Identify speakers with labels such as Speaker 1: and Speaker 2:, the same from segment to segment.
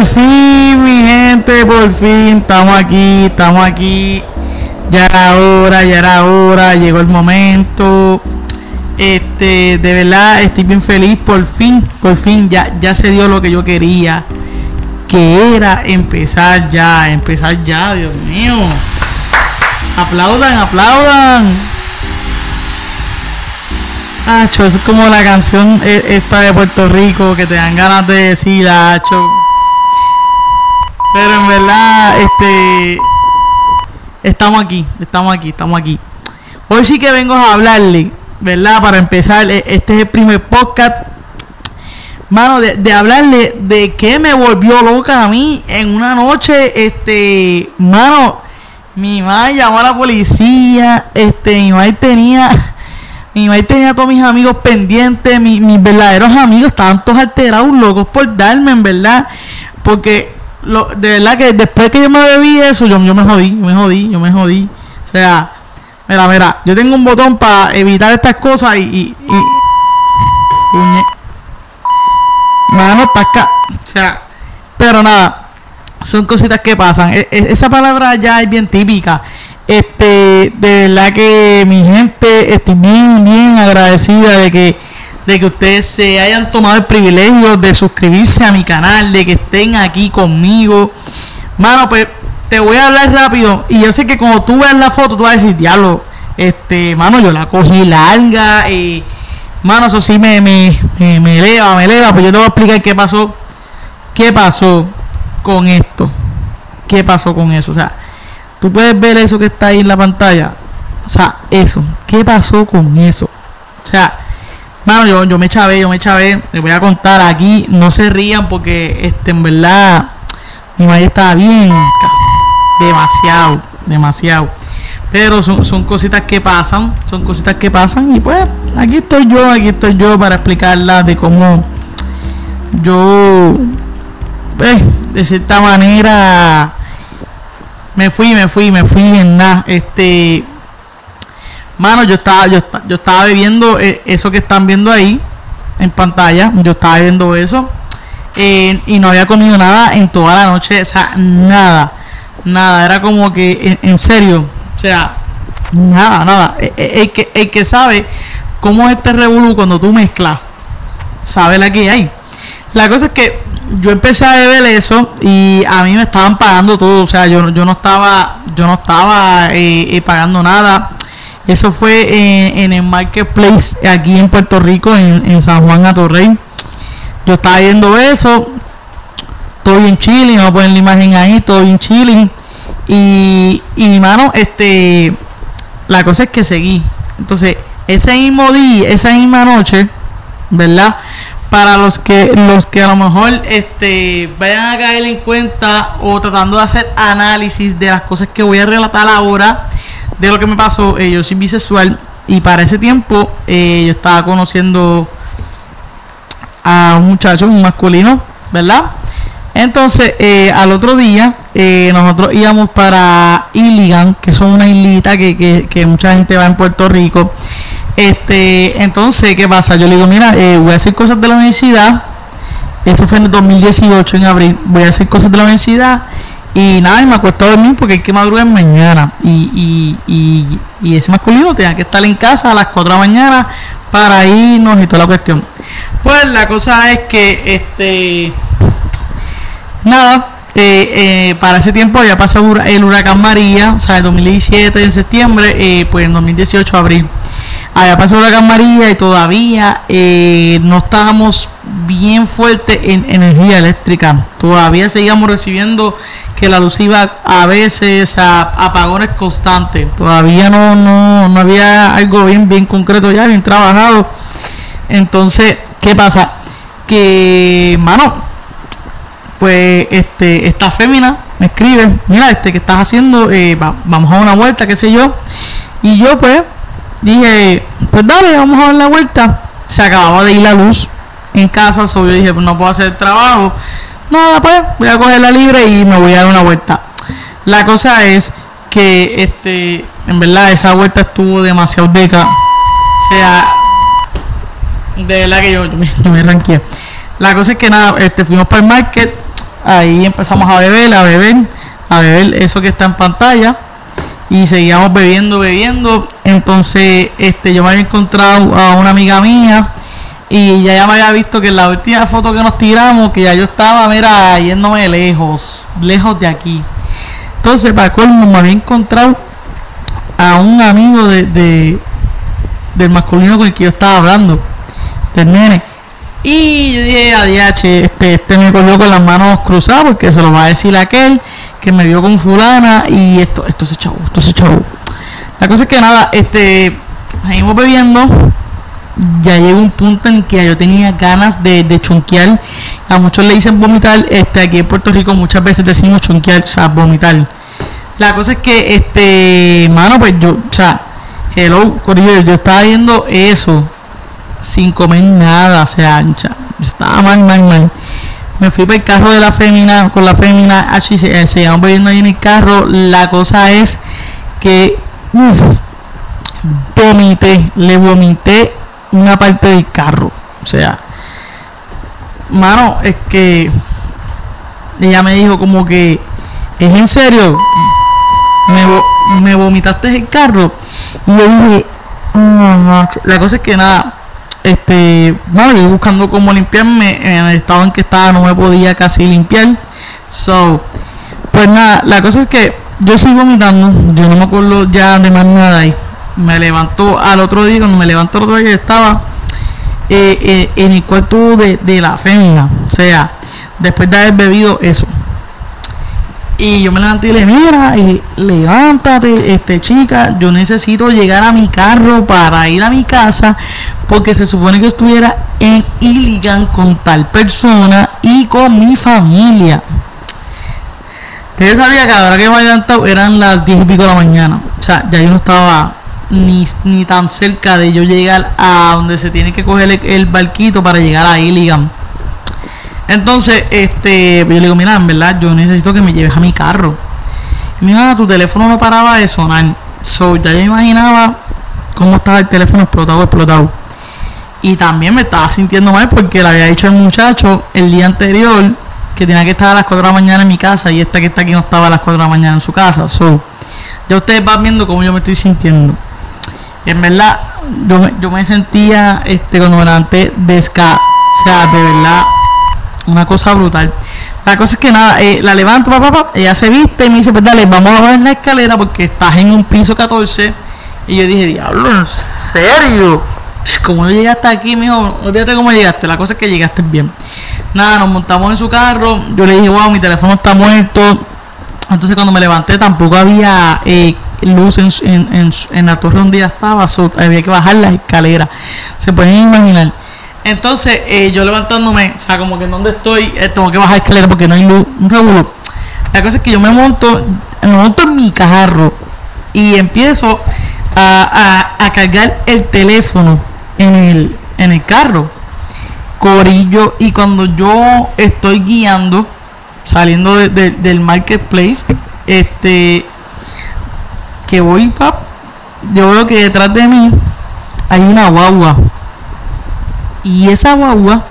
Speaker 1: Por fin, mi gente, por fin, estamos aquí, estamos aquí. Ya era hora, ya era hora, llegó el momento. Este, de verdad, estoy bien feliz, por fin, por fin, ya, ya se dio lo que yo quería. Que era empezar ya, empezar ya, Dios mío. Aplaudan, aplaudan. Hacho, es como la canción eh, esta de Puerto Rico que te dan ganas de decir, Hacho. Pero en verdad, este. Estamos aquí, estamos aquí, estamos aquí. Hoy sí que vengo a hablarle, ¿verdad? Para empezar, e- este es el primer podcast. Mano, de, de hablarle de que me volvió loca a mí en una noche, este, mano, mi madre llamó a la policía, este, mi madre tenía, mi madre tenía a todos mis amigos pendientes, mi- mis verdaderos amigos estaban todos alterados, locos por darme, en verdad, porque lo, de verdad que después que yo me bebí eso, yo, yo me jodí, yo me jodí, yo me jodí. O sea, mira, mira, yo tengo un botón para evitar estas cosas y... y, y- Mano, acá. O sea, pero nada, son cositas que pasan. E- e- esa palabra ya es bien típica. Este, de verdad que mi gente, estoy bien, bien agradecida de que, de que ustedes se hayan tomado el privilegio de suscribirse a mi canal, de que estén aquí conmigo. Mano, pues te voy a hablar rápido. Y yo sé que cuando tú veas la foto, tú vas a decir, diablo, este, mano, yo la cogí larga. Eh, mano, eso sí me, me, me, me eleva, me eleva. Pues yo te voy a explicar qué pasó. ¿Qué pasó con esto? ¿Qué pasó con eso? O sea, tú puedes ver eso que está ahí en la pantalla. O sea, eso. ¿Qué pasó con eso? O sea, mano, yo, yo me chavé, yo me chavé. Les voy a contar aquí. No se rían porque, este, en verdad, mi madre estaba bien. Demasiado, demasiado. Pero son, son cositas que pasan, son cositas que pasan. Y pues, aquí estoy yo, aquí estoy yo para explicarlas de cómo yo, eh, de cierta manera, me fui, me fui, me fui en nada. Este, mano, yo estaba, yo, yo estaba bebiendo eh, eso que están viendo ahí en pantalla. Yo estaba bebiendo eso. eh, y no había comido nada en toda la noche. O sea, nada. Nada. Era como que, en, serio. O sea, nada, nada. Eh, eh, El, que, el que sabe cómo es este revolú cuando tú mezclas, sabe la que hay. La cosa es que yo empecé a beber eso y a mí me estaban pagando todo, o sea, yo, yo no estaba, yo no estaba eh, eh, pagando nada. Eso fue eh, en el marketplace aquí en Puerto Rico, en, en San Juan Atorrey. Yo estaba viendo eso, todo bien chilling, vamos a poner la imagen ahí, todo bien chilling. Y, y mi mano, este, la cosa es que seguí. Entonces, ese mismo día, esa misma noche, ¿verdad? Para los que los que a lo mejor este vayan a caer en cuenta o tratando de hacer análisis de las cosas que voy a relatar ahora de lo que me pasó, eh, yo soy bisexual y para ese tiempo eh, yo estaba conociendo a un muchacho, un masculino, ¿verdad? Entonces, eh, al otro día, nosotros íbamos para Iligan, que son una islita que, que, mucha gente va en Puerto Rico. Este, entonces, ¿qué pasa? Yo le digo, mira, voy a hacer cosas de la universidad. Eso fue en el 2018, en abril. Voy a hacer cosas de la universidad. Y nada, y me acuesto a dormir porque hay que madrugar mañana. Y, y, y, y ese masculino tenía que estar en casa a las 4 de la mañana para irnos y toda la cuestión. Pues la cosa es que, este, nada, eh, eh, para ese tiempo ya pasó el huracán María, o sea, el 2017 en septiembre, eh, pues en 2018 abril. Allá pasó el huracán María y todavía eh, no estábamos bien fuertes en energía eléctrica. Todavía seguíamos recibiendo que la luz iba a veces a apagones constantes. Todavía no, no, no había algo bien, bien concreto ya, bien trabajado. Entonces, ¿qué pasa? Que, mano, pues este esta fémina me escribe, mira, este que estás haciendo, eh, va- vamos a una vuelta, qué sé yo. Y yo pues dije, pues dale, vamos a dar la vuelta. Se acababa de ir la luz en casa, so dije, pues no puedo hacer el trabajo. Nada, pues voy a coger la libre y me voy a dar una vuelta. La cosa es que este en verdad esa vuelta estuvo demasiado deca. O sea, de verdad que yo, yo me, yo me ranqué. La cosa es que nada, este, fuimos para el market ahí empezamos a beber, a beber, a beber eso que está en pantalla y seguíamos bebiendo, bebiendo. Entonces, este, yo me había encontrado a una amiga mía y ya, ya me había visto que en la última foto que nos tiramos, que ya yo estaba, mira, yéndome lejos, lejos de aquí. Entonces, para colmo, me había encontrado a un amigo de, del masculino con el que yo estaba hablando, del. Y yo dije, ADH, este, este me cogió con las manos cruzadas porque se lo va a decir aquel que me vio con fulana y esto, esto se echó, esto se echó. La cosa es que nada, este, seguimos bebiendo. Ya llegó un punto en que yo tenía ganas de, de chunquear. A muchos le dicen vomitar. Este, aquí en Puerto Rico muchas veces decimos chunquear, o sea, vomitar. La cosa es que, este, mano, pues yo, o sea, hello, yo, yo estaba viendo eso sin comer nada, o sea, estaba mal, mal, mal me fui para el carro de la fémina, con la fémina, así se, seguíamos bebiendo ahí en el carro. La cosa es que, uff, vomité, le vomité una parte del carro. O sea, mano, es que ella me dijo como que, ¿es en serio? Me, me vomitaste el carro. Y yo dije, la cosa es que nada, este, bueno, yo buscando cómo limpiarme, en el estado en que estaba no me podía casi limpiar. So, pues nada, la cosa es que yo sigo vomitando, yo no me acuerdo ya de más nada y me levantó al otro día, cuando me levantó el otro día estaba eh, eh, en el cuarto de, de la fémina, o sea, después de haber bebido eso. Y yo me levanté y le mira, y levántate, este chica, yo necesito llegar a mi carro para ir a mi casa, porque se supone que estuviera en Illigan con tal persona y con mi familia. Ustedes sabía que ahora que me levantado eran las 10 y pico de la mañana. O sea, ya yo no estaba ni, ni tan cerca de yo llegar a donde se tiene que coger el, el barquito para llegar a Illigan. Entonces, este, yo le digo, mira, en verdad, yo necesito que me lleves a mi carro. Y me ah, tu teléfono no paraba de sonar. So, ya yo imaginaba cómo estaba el teléfono explotado, explotado. Y también me estaba sintiendo mal porque le había dicho al muchacho el día anterior que tenía que estar a las 4 de la mañana en mi casa y esta que está aquí no estaba a las 4 de la mañana en su casa. So, ya ustedes van viendo cómo yo me estoy sintiendo. En verdad, yo yo me sentía este, cuando me levanté desca. O sea, de verdad, una cosa brutal. La cosa es que nada, eh, la levanto, papá, papá, ella se viste y me dice, pues dale, vamos a ver la escalera porque estás en un piso 14. Y yo dije, diablo, ¿en serio? Como yo llegué hasta aquí, mijo, olvídate cómo llegaste. La cosa es que llegaste bien. Nada, nos montamos en su carro. Yo le dije, wow, mi teléfono está muerto. Entonces cuando me levanté tampoco había eh, luz en, en, en, la torre donde ya estaba. había que bajar las escaleras. Se pueden imaginar. Entonces, eh, yo levantándome, o sea, como que en donde estoy, eh, tengo que bajar escalera porque no hay luz, un revuelo. La cosa es que yo me monto, me monto en mi carro y empiezo a, a, cargar el teléfono en el, en el carro. Corillo, y cuando yo estoy guiando, saliendo del marketplace, este, que voy, pap, yo veo que detrás de mí hay una guagua y esa guagua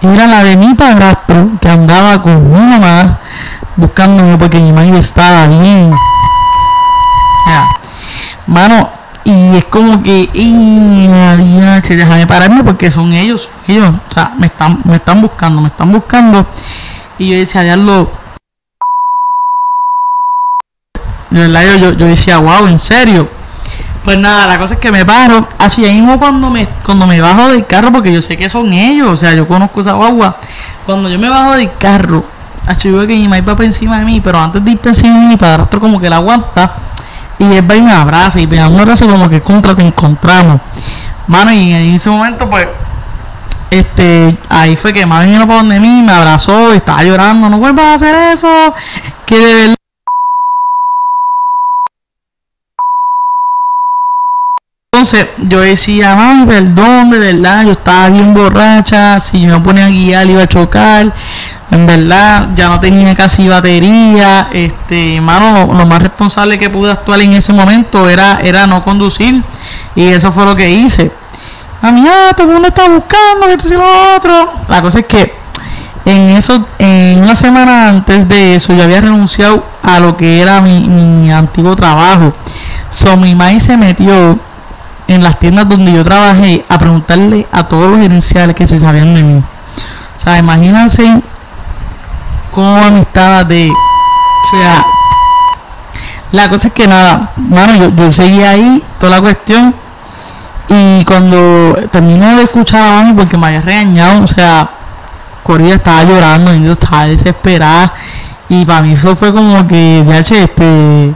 Speaker 1: era la de mi padrastro que andaba con mi mamá buscándome porque mi madre estaba bien. mano, y es como que, déjame pararme porque son ellos, ellos, o sea, me están, me están buscando, me están buscando. Y yo decía, diablo, de verdad yo, yo, yo decía, wow, en serio. Pues nada, la cosa es que me paro. Así mismo cuando me, cuando me bajo del carro, porque yo sé que son ellos, o sea, yo conozco esa guagua. Cuando yo me bajo del carro, así veo que mi mamá va para encima de mí, pero antes de ir para encima de mi padrastro como que la aguanta. Y él va y me abraza y me da un abrazo como que contra te encontramos. Mano, y en ese momento, pues, este, ahí fue que más vino para donde mí, me abrazó y estaba llorando, no vuelvas a hacer eso, que de verdad Entonces yo decía, ay, perdón, de verdad, yo estaba bien borracha, si yo me ponía a guiar iba a chocar, en verdad ya no tenía casi batería, este, hermano, lo, más responsable que pude actuar en ese momento era, era no conducir y eso fue lo que hice. A mí, ah, todo el mundo está buscando, esto y lo otro. La cosa es que en eso, en una semana antes de eso, yo había renunciado a lo que era mi, mi antiguo trabajo. So, mi maíz se metió en las tiendas donde yo trabajé a preguntarle a todos los gerenciales que se sabían de mí. O sea, imagínense cómo amistad de. O sea, la cosa es que nada, bueno, yo, yo seguí ahí toda la cuestión. Y cuando termino de escuchar a mami, porque me había regañado, o sea, Corilla estaba llorando, yo estaba desesperada. Y para mí eso fue como que, ya este,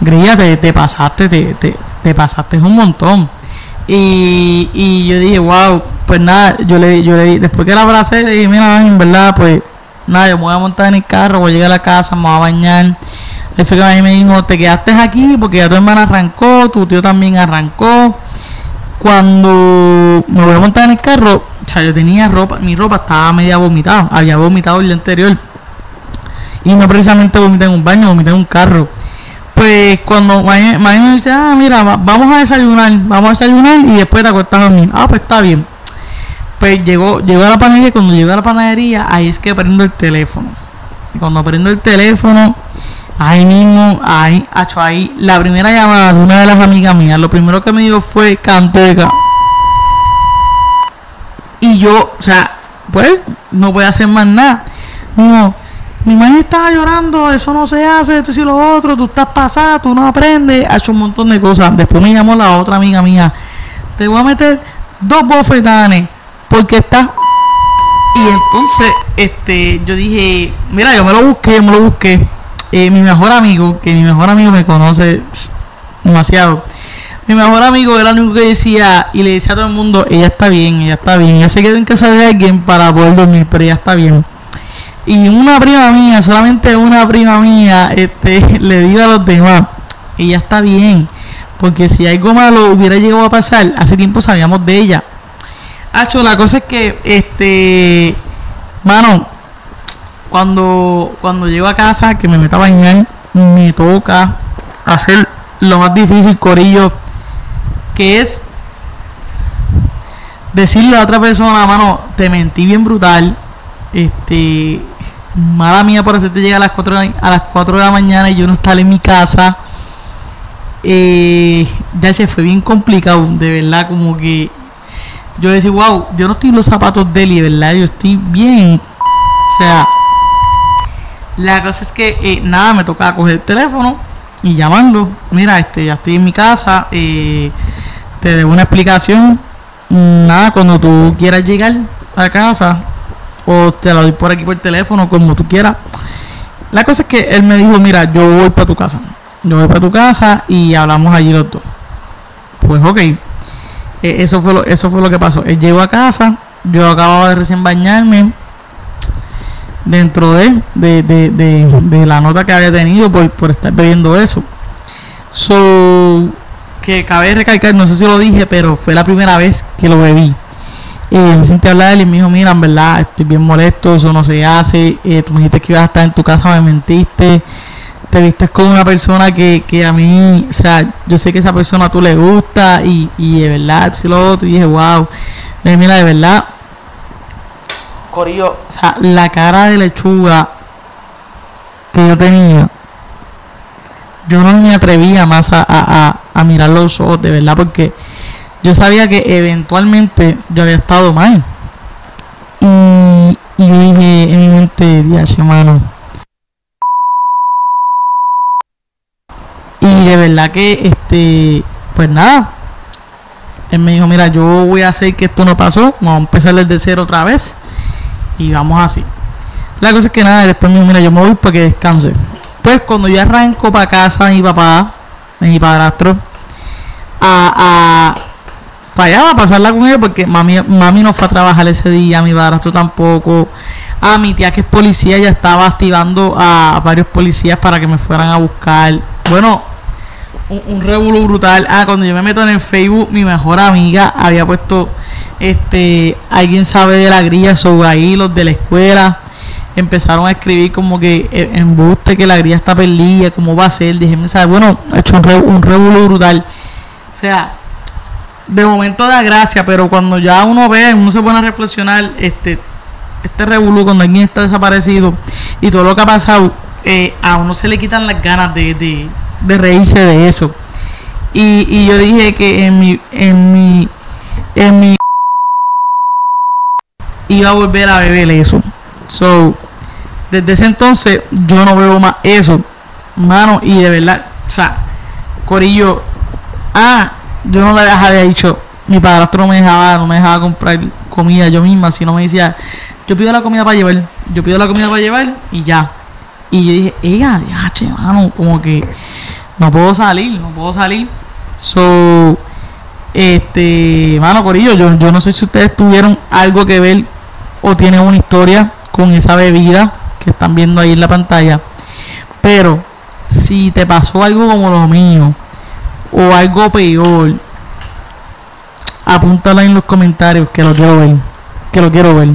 Speaker 1: Grilla, te, te pasaste, te, te, te pasaste un montón. Y, y yo dije, wow, pues nada, yo le, yo le después que la abracé, le dije, mira, en verdad, pues nada, yo me voy a montar en el carro, voy a llegar a la casa, me voy a bañar. El fue que a mí me dijo, te quedaste aquí porque ya tu hermana arrancó, tu tío también arrancó. Cuando me voy a montar en el carro, o sea, yo tenía ropa, mi ropa estaba media vomitada, había vomitado el día anterior. Y no precisamente vomité en un baño, vomité en un carro. Pues cuando Maya me dice, ah, mira, vamos a desayunar, vamos a desayunar y después te acuestas a dormir. Ah, pues está bien. Pues llegó, llegó a la panadería, cuando llegó a la panadería, ahí es que prendo el teléfono. Y cuando prendo el teléfono, ahí mismo, ahí, hecho ahí, la primera llamada de una de las amigas mías, lo primero que me dijo fue Canteca. Y yo, o sea, pues, no voy a hacer más nada. No, mi madre estaba llorando, eso no se hace, esto y lo otro, tú estás pasada, tú no aprendes, ha hecho un montón de cosas. Después me llamó la otra amiga mía, te voy a meter dos bofetanes, porque está... Y entonces, este, yo dije, mira, yo me lo busqué, me lo busqué. Eh, mi mejor amigo, que mi mejor amigo me conoce demasiado. Mi mejor amigo era el único que decía, y le decía a todo el mundo, ella está bien, ella está bien, ella se quedó en casa de alguien para poder dormir, pero ella está bien. Y una prima mía, solamente una prima mía, este, le digo a los demás, ella está bien. Porque si algo malo hubiera llegado a pasar, hace tiempo sabíamos de ella. Hacho, la cosa es que, este, mano, cuando, cuando llego a casa, que me meto a bañar, me toca hacer lo más difícil, corillo, que es decirle a otra persona, mano, te mentí bien brutal, este, mala mía por hacerte llegar a las 4 de, a las 4 de la mañana y yo no estar en mi casa. Eh, ya se fue bien complicado, de verdad, como que yo decía, wow, yo no estoy en los zapatos de él, ¿verdad? Yo estoy bien. O sea, la cosa es que eh, nada, me tocaba coger el teléfono y llamando. Mira, este, ya estoy en mi casa, eh, te debo una explicación. Nada, cuando tú quieras llegar a casa, o te la doy por aquí por teléfono, como tú quieras. La cosa es que él me dijo, mira, yo voy para tu casa. Yo voy para tu casa y hablamos allí los dos. Pues ok. E, eso, fue lo, eso fue lo que pasó. Él llegó a casa, yo acababa de recién bañarme. Dentro de, de, de, de, la nota que había tenido por, por estar bebiendo eso. So, que cabe recalcar, no sé si lo dije, pero fue la primera vez que lo bebí. Eh, me senté a hablar y me dijo, mira, en verdad, estoy bien molesto, eso no se hace, eh, tú me dijiste que ibas a estar en tu casa, me mentiste, te viste con una persona que, que a mí, o sea, yo sé que esa persona a tú le gusta y, y de verdad, si lo otro, y dije, wow, mira, de verdad, Corillo, o sea, la cara de lechuga que yo tenía, yo no me atrevía más a, a, a mirar los ojos, de verdad, porque yo sabía que eventualmente yo había estado mal. Y, y yo dije en mi mente, Dios, hermano. Y de verdad que, este, pues nada. Él me dijo, mira, yo voy a hacer que esto no pasó. Vamos a empezar desde cero otra vez. Y vamos así. La cosa es que nada, después me dijo, mira, yo me voy para que descanse. Pues cuando yo arranco para casa mi papá, mi padrastro, a, a para allá, a pasarla con él, porque mami, mami no fue a trabajar ese día, mi padrastro tampoco. A mi tía que es policía ya estaba activando a, varios policías para que me fueran a buscar. Bueno, un, un brutal. Ah, cuando yo me meto en el Facebook, mi mejor amiga había puesto, este, alguien sabe de la grilla, sobre ahí los de la escuela empezaron a escribir como que eh, embuste que la grilla está perdida, cómo va a ser, dije, bueno, ha hecho un, re, un brutal. O sea, de momento da gracia, pero cuando ya uno ve, uno se pone a reflexionar, este, este revolú cuando alguien está desaparecido y todo lo que ha pasado, eh, a uno se le quitan las ganas de, de, de reírse de eso. Y, y, yo dije que en mi, en mi, en mi iba a volver a beber eso. So, desde ese entonces yo no veo más eso, mano, y de verdad, o sea, Corillo, ah, yo no le había dicho, mi padrastro no me dejaba, no me dejaba comprar comida yo misma, sino me decía, yo pido la comida para llevar, yo pido la comida para llevar y ya. Y yo dije, ella, che, mano, como que no puedo salir, no puedo salir. So, este, mano, Corillo, yo, yo no sé si ustedes tuvieron algo que ver o tienen una historia con esa bebida que están viendo ahí en la pantalla. Pero si te pasó algo como lo mío o algo peor, apúntala en los comentarios que lo quiero ver, que lo quiero ver.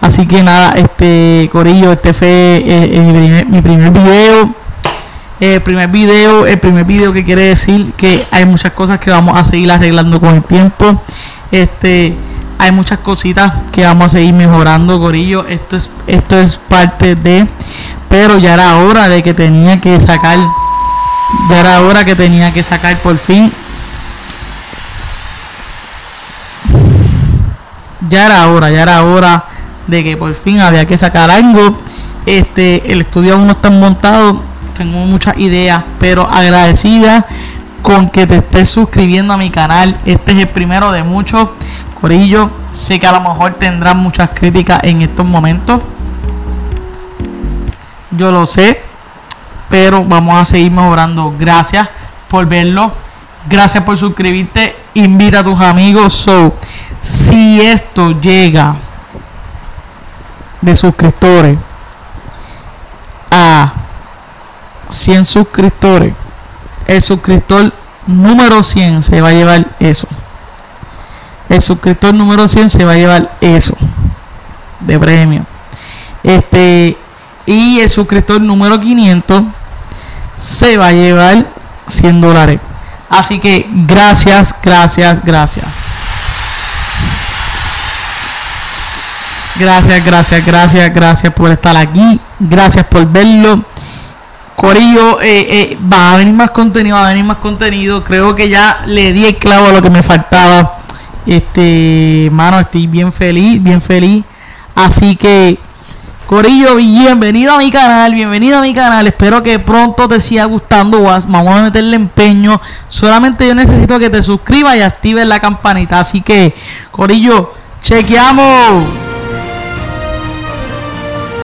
Speaker 1: Así que nada, este Corillo, este fue eh, eh, mi, primer, video. El primer video, el primer video que quiere decir que hay muchas cosas que vamos a seguir arreglando con el tiempo. Este, hay muchas cositas que vamos a seguir mejorando, Corillo. Esto es, esto es parte de, pero ya era hora de que tenía que sacar, ya era hora que tenía que sacar por fin ya era hora, ya era hora de que por fin había que sacar algo. Este, el estudio aún no está montado, tengo muchas ideas, pero agradecida con que te estés suscribiendo a mi canal. Este es el primero de muchos. Corillo, sé que a lo mejor tendrán muchas críticas en estos momentos. Yo lo sé, pero vamos a seguir mejorando. Gracias por verlo. Gracias por suscribirte. Invita a tus amigos. So, si esto llega de suscriptores a 100 suscriptores, el suscriptor número 100 se va a llevar eso. El suscriptor número 100 se va a llevar eso de premio. Este y el suscriptor número 500 se va a llevar 100 dólares. Así que gracias, gracias, gracias. Gracias, gracias, gracias, gracias por estar aquí. Gracias por verlo. Corillo, eh, eh, va a venir más contenido, va a venir más contenido. Creo que ya le di el clavo a lo que me faltaba. Este, mano, estoy bien feliz, bien feliz. Así que, Corillo, bienvenido a mi canal, bienvenido a mi canal. Espero que pronto te siga gustando. Vamos a meterle empeño. Solamente yo necesito que te suscribas y actives la campanita. Así que, Corillo, chequeamos.